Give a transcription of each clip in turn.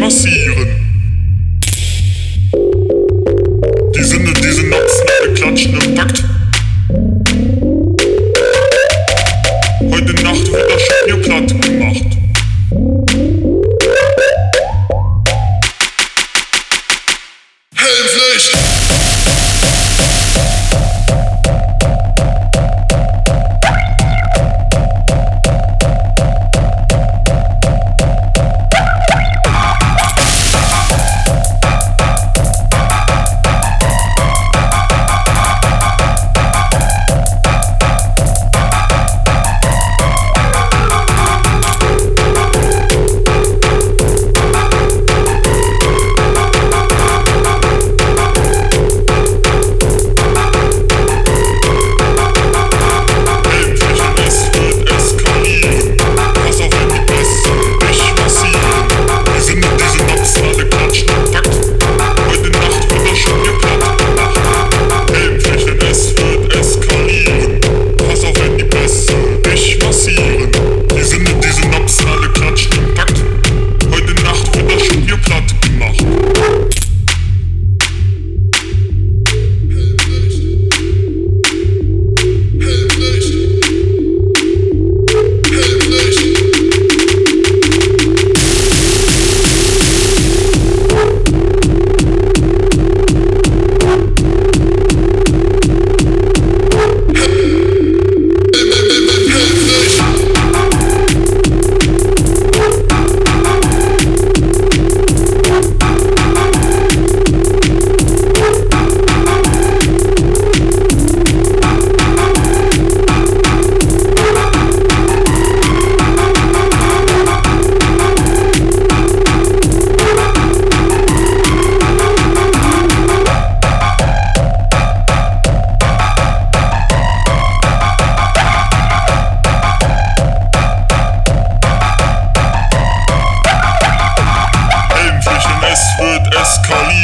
passieren.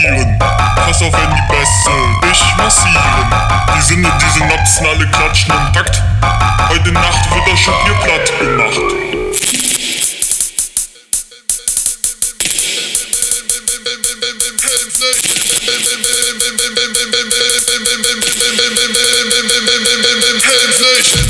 kassieren. Pass auf wenn die Bässe, dich massieren. Die Sinne, diese Napsen, alle klatschen im Takt. Heute Nacht wird das Schupp hier platt gemacht. Hands up.